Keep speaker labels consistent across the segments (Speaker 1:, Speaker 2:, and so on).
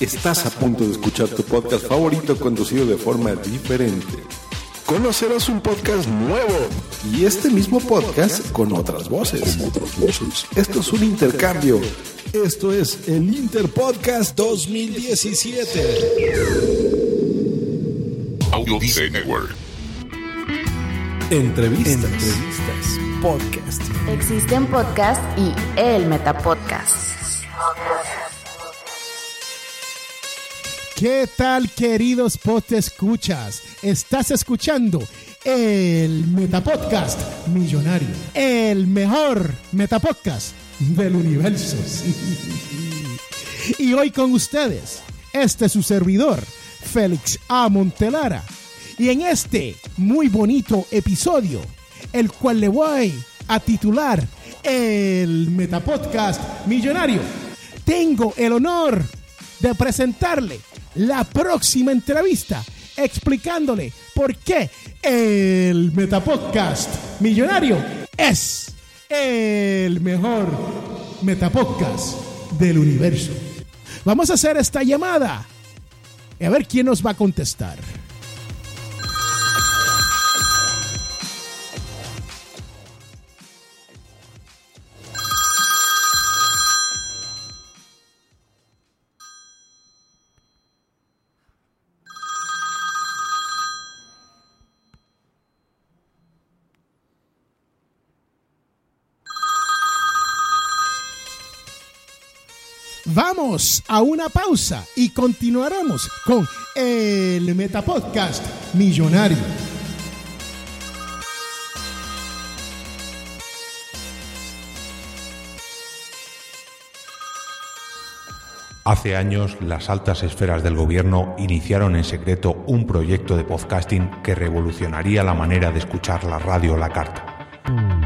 Speaker 1: Estás a punto de escuchar tu podcast favorito conducido de forma diferente. Conocerás un podcast nuevo y este mismo podcast con otras voces. Esto es un intercambio. Esto es el Interpodcast 2017.
Speaker 2: Audio Dice Network.
Speaker 1: Entrevistas.
Speaker 3: Entrevistas.
Speaker 1: Podcast.
Speaker 4: Existen podcast y el Metapodcast.
Speaker 3: ¿Qué tal, queridos escuchas? Estás escuchando el Metapodcast Millonario, el mejor Metapodcast del universo. Y hoy con ustedes, este es su servidor, Félix A. Montelara. Y en este muy bonito episodio, el cual le voy a titular el Metapodcast Millonario, tengo el honor de presentarle la próxima entrevista explicándole por qué el Metapodcast Millonario es el mejor Metapodcast del universo. Vamos a hacer esta llamada y a ver quién nos va a contestar. Vamos a una pausa y continuaremos con el Metapodcast Millonario.
Speaker 5: Hace años, las altas esferas del gobierno iniciaron en secreto un proyecto de podcasting que revolucionaría la manera de escuchar la radio la carta.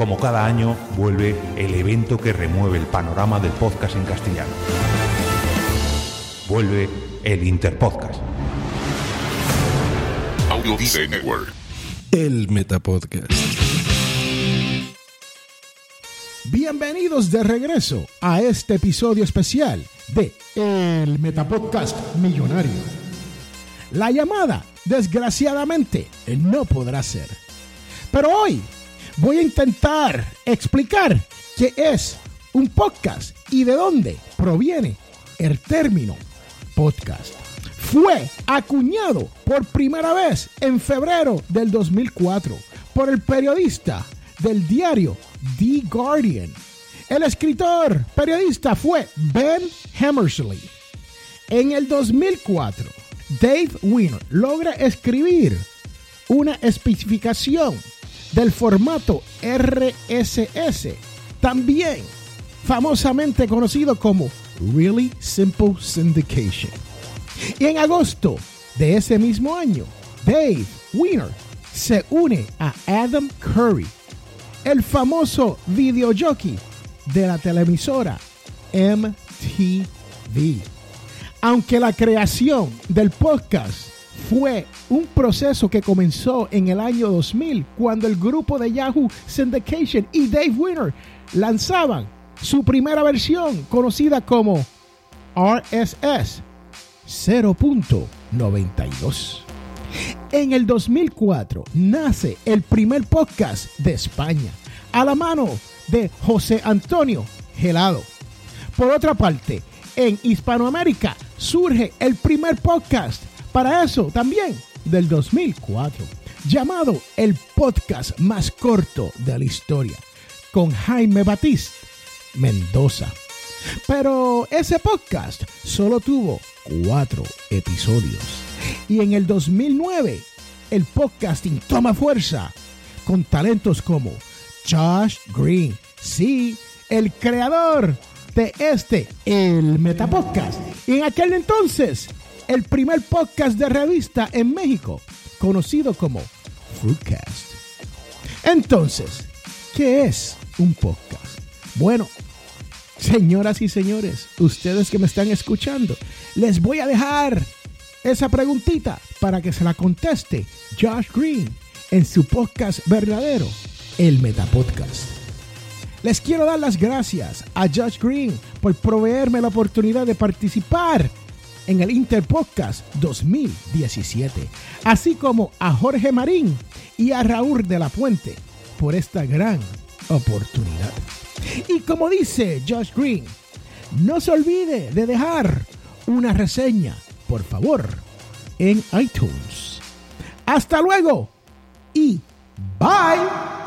Speaker 5: Como cada año, vuelve el evento que remueve el panorama del podcast en castellano. Vuelve el Interpodcast.
Speaker 2: Audio Network.
Speaker 1: El Metapodcast.
Speaker 3: Bienvenidos de regreso a este episodio especial de El Metapodcast Millonario. La llamada, desgraciadamente, no podrá ser. Pero hoy voy a intentar explicar qué es un podcast y de dónde proviene el término podcast. Fue acuñado por primera vez en febrero del 2004 por el periodista del diario The Guardian. El escritor periodista fue Ben Hammersley. En el 2004, Dave Winner logra escribir una especificación del formato RSS, también famosamente conocido como Really Simple Syndication. Y en agosto de ese mismo año, Dave Winner se une a Adam Curry, el famoso videojockey de la televisora MTV. Aunque la creación del podcast fue un proceso que comenzó en el año 2000 cuando el grupo de Yahoo Syndication y Dave Winner lanzaban su primera versión conocida como RSS 0.92. En el 2004 nace el primer podcast de España, a la mano de José Antonio Gelado. Por otra parte, en Hispanoamérica surge el primer podcast, para eso también del 2004, llamado el podcast más corto de la historia, con Jaime Batiste Mendoza. Pero ese podcast solo tuvo cuatro episodios. Y en el 2009, el podcasting toma fuerza con talentos como Josh Green, sí, el creador de este, el Metapodcast. Y en aquel entonces, el primer podcast de revista en México, conocido como Fruitcast. Entonces, ¿qué es un podcast? Bueno, señoras y señores, ustedes que me están escuchando, les voy a dejar esa preguntita para que se la conteste Josh Green en su podcast verdadero, el Metapodcast. Les quiero dar las gracias a Josh Green por proveerme la oportunidad de participar en el Interpodcast 2017, así como a Jorge Marín y a Raúl de la Puente por esta gran oportunidad. Y como dice Josh Green, no se olvide de dejar una reseña, por favor, en iTunes. Hasta luego y bye.